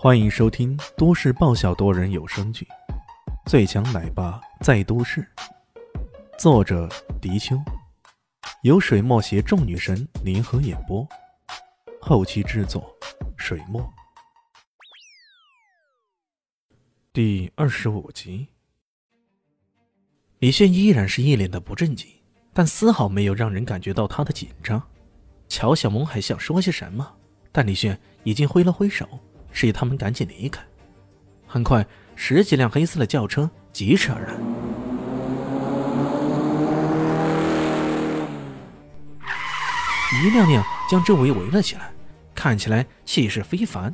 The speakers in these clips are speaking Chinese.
欢迎收听都市爆笑多人有声剧《最强奶爸在都市》，作者：迪秋，由水墨携众女神联合演播，后期制作：水墨。第二十五集，李炫依然是一脸的不正经，但丝毫没有让人感觉到他的紧张。乔小萌还想说些什么，但李炫已经挥了挥手。示意他们赶紧离开。很快，十几辆黑色的轿车疾驰而来，一辆辆将周围围了起来，看起来气势非凡。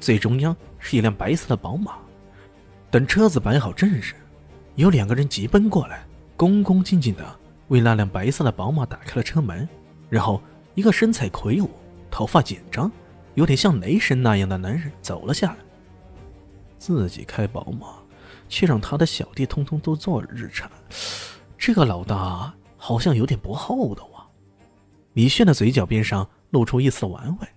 最中央是一辆白色的宝马。等车子摆好阵势，有两个人急奔过来，恭恭敬敬的为那辆白色的宝马打开了车门。然后，一个身材魁梧、头发紧张。有点像雷神那样的男人走了下来，自己开宝马，却让他的小弟通通都坐日产，这个老大好像有点不厚道啊！李炫的嘴角边上露出一丝玩味，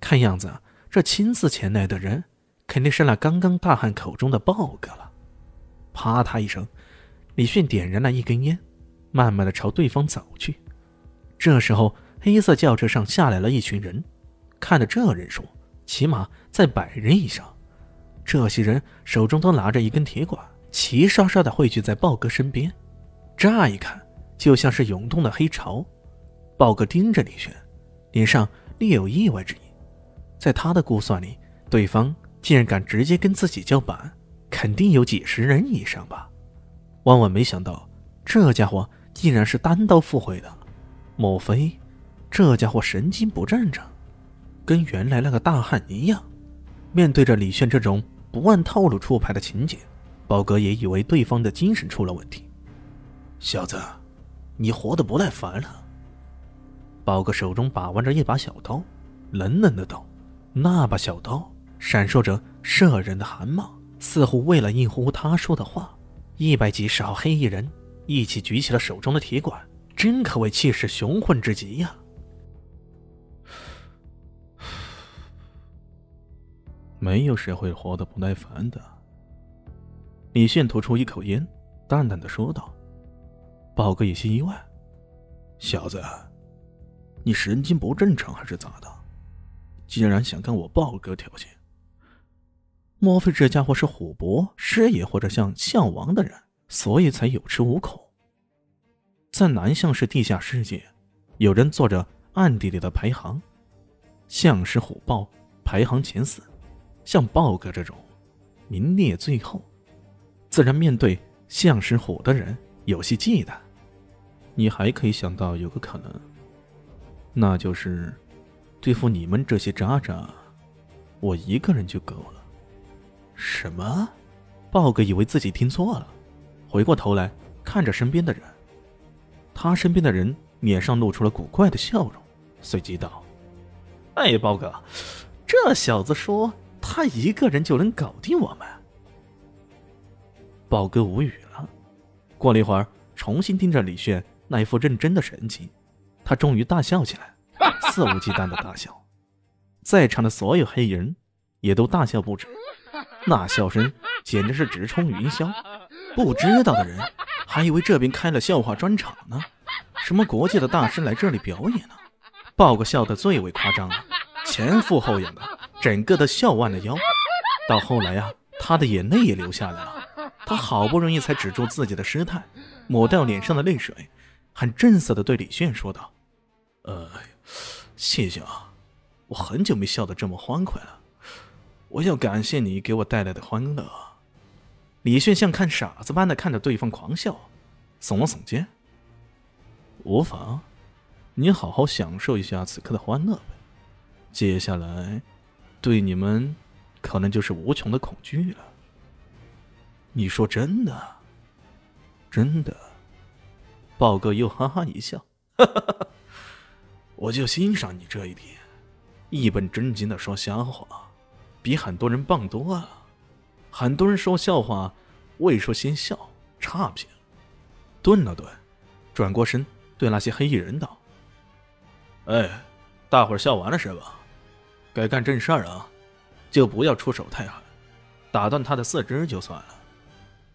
看样子这亲自前来的人肯定是那刚刚大汉口中的豹哥了。啪嗒一声，李炫点燃了一根烟，慢慢的朝对方走去。这时候，黑色轿车上下来了一群人。看着这人数，起码在百人以上。这些人手中都拿着一根铁管，齐刷刷的汇聚在豹哥身边。乍一看，就像是涌动的黑潮。豹哥盯着李轩，脸上略有意外之意。在他的估算里，对方竟然敢直接跟自己叫板，肯定有几十人以上吧。万万没想到，这家伙竟然是单刀赴会的。莫非这家伙神经不正常？跟原来那个大汉一样，面对着李炫这种不按套路出牌的情节，宝哥也以为对方的精神出了问题。小子，你活得不耐烦了？宝哥手中把玩着一把小刀，冷冷的道：“那把小刀闪烁着摄人的寒芒，似乎为了应乎他说的话，一百几十号黑衣人一起举起了手中的铁管，真可谓气势雄浑之极呀！”没有谁会活得不耐烦的。李现吐出一口烟，淡淡的说道：“宝哥有些意外，小子，你神经不正常还是咋的？竟然想跟我豹哥挑衅？莫非这家伙是虎伯师爷或者像项王的人，所以才有恃无恐？在南向市地下世界，有人做着暗地里的排行，项氏虎豹排行前四。”像豹哥这种名列最后，自然面对像是虎的人有些忌惮。你还可以想到有个可能，那就是对付你们这些渣渣，我一个人就够了。什么？豹哥以为自己听错了，回过头来看着身边的人，他身边的人脸上露出了古怪的笑容，随即道：“哎，豹哥，这小子说。”他一个人就能搞定我们？宝哥无语了。过了一会儿，重新盯着李炫那一副认真的神情，他终于大笑起来，肆无忌惮的大笑。在场的所有黑衣人也都大笑不止，那笑声简直是直冲云霄。不知道的人还以为这边开了笑话专场呢，什么国际的大师来这里表演呢。豹哥笑得最为夸张了，前俯后仰的。整个的笑弯了腰，到后来啊，他的眼泪也流下来了。他好不容易才止住自己的失态，抹掉脸上的泪水，很正色的对李炫说道：“呃，谢谢啊，我很久没笑得这么欢快了。我要感谢你给我带来的欢乐。”李炫像看傻子般的看着对方狂笑，耸了耸肩：“无妨，你好好享受一下此刻的欢乐呗。接下来……”对你们，可能就是无穷的恐惧了。你说真的？真的？豹哥又哈哈一笑，哈哈哈！我就欣赏你这一点，一本正经的说瞎话，比很多人棒多了。很多人说笑话，未说先笑，差评。顿了顿，转过身对那些黑衣人道：“哎，大伙儿笑完了是吧？”该干正事儿啊，就不要出手太狠，打断他的四肢就算了。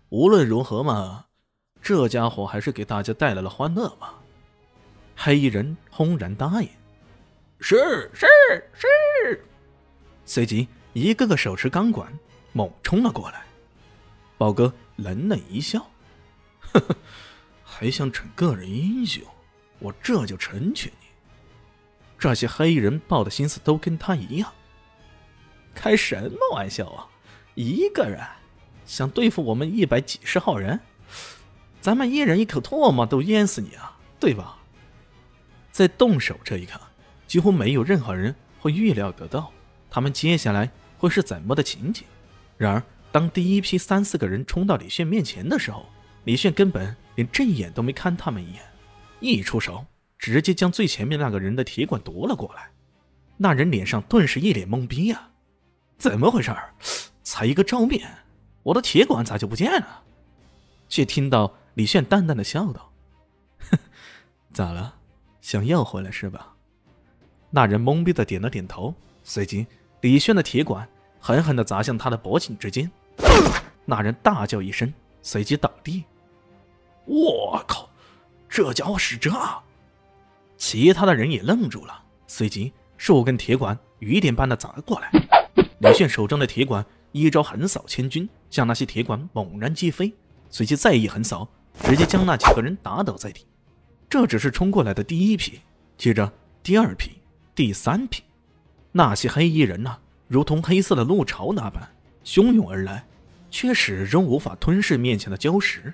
无论如何嘛，这家伙还是给大家带来了欢乐嘛。黑衣人轰然答应：“是是是。”随即，一个个手持钢管猛冲了过来。宝哥冷冷一笑：“呵呵，还想逞个人英雄？我这就成全你。”这些黑衣人抱的心思都跟他一样。开什么玩笑啊！一个人想对付我们一百几十号人，咱们一人一口唾沫都淹死你啊，对吧？在动手这一刻，几乎没有任何人会预料得到他们接下来会是怎么的情景。然而，当第一批三四个人冲到李炫面前的时候，李炫根本连正眼都没看他们一眼，一出手直接将最前面那个人的铁管夺了过来。那人脸上顿时一脸懵逼呀。怎么回事儿？才一个照面，我的铁管咋就不见了？却听到李炫淡淡的笑道：“哼咋了？想要回来是吧？”那人懵逼的点了点头，随即李炫的铁管狠狠的砸向他的脖颈之间，那人大叫一声，随即倒地。我靠！这家伙使这？其他的人也愣住了，随即数根铁管雨点般的砸过来。李炫手中的铁管一招横扫千军，将那些铁管猛然击飞，随即再一横扫，直接将那几个人打倒在地。这只是冲过来的第一批，接着第二批、第三批，那些黑衣人呐，如同黑色的怒潮那般汹涌而来，却始终无法吞噬面前的礁石。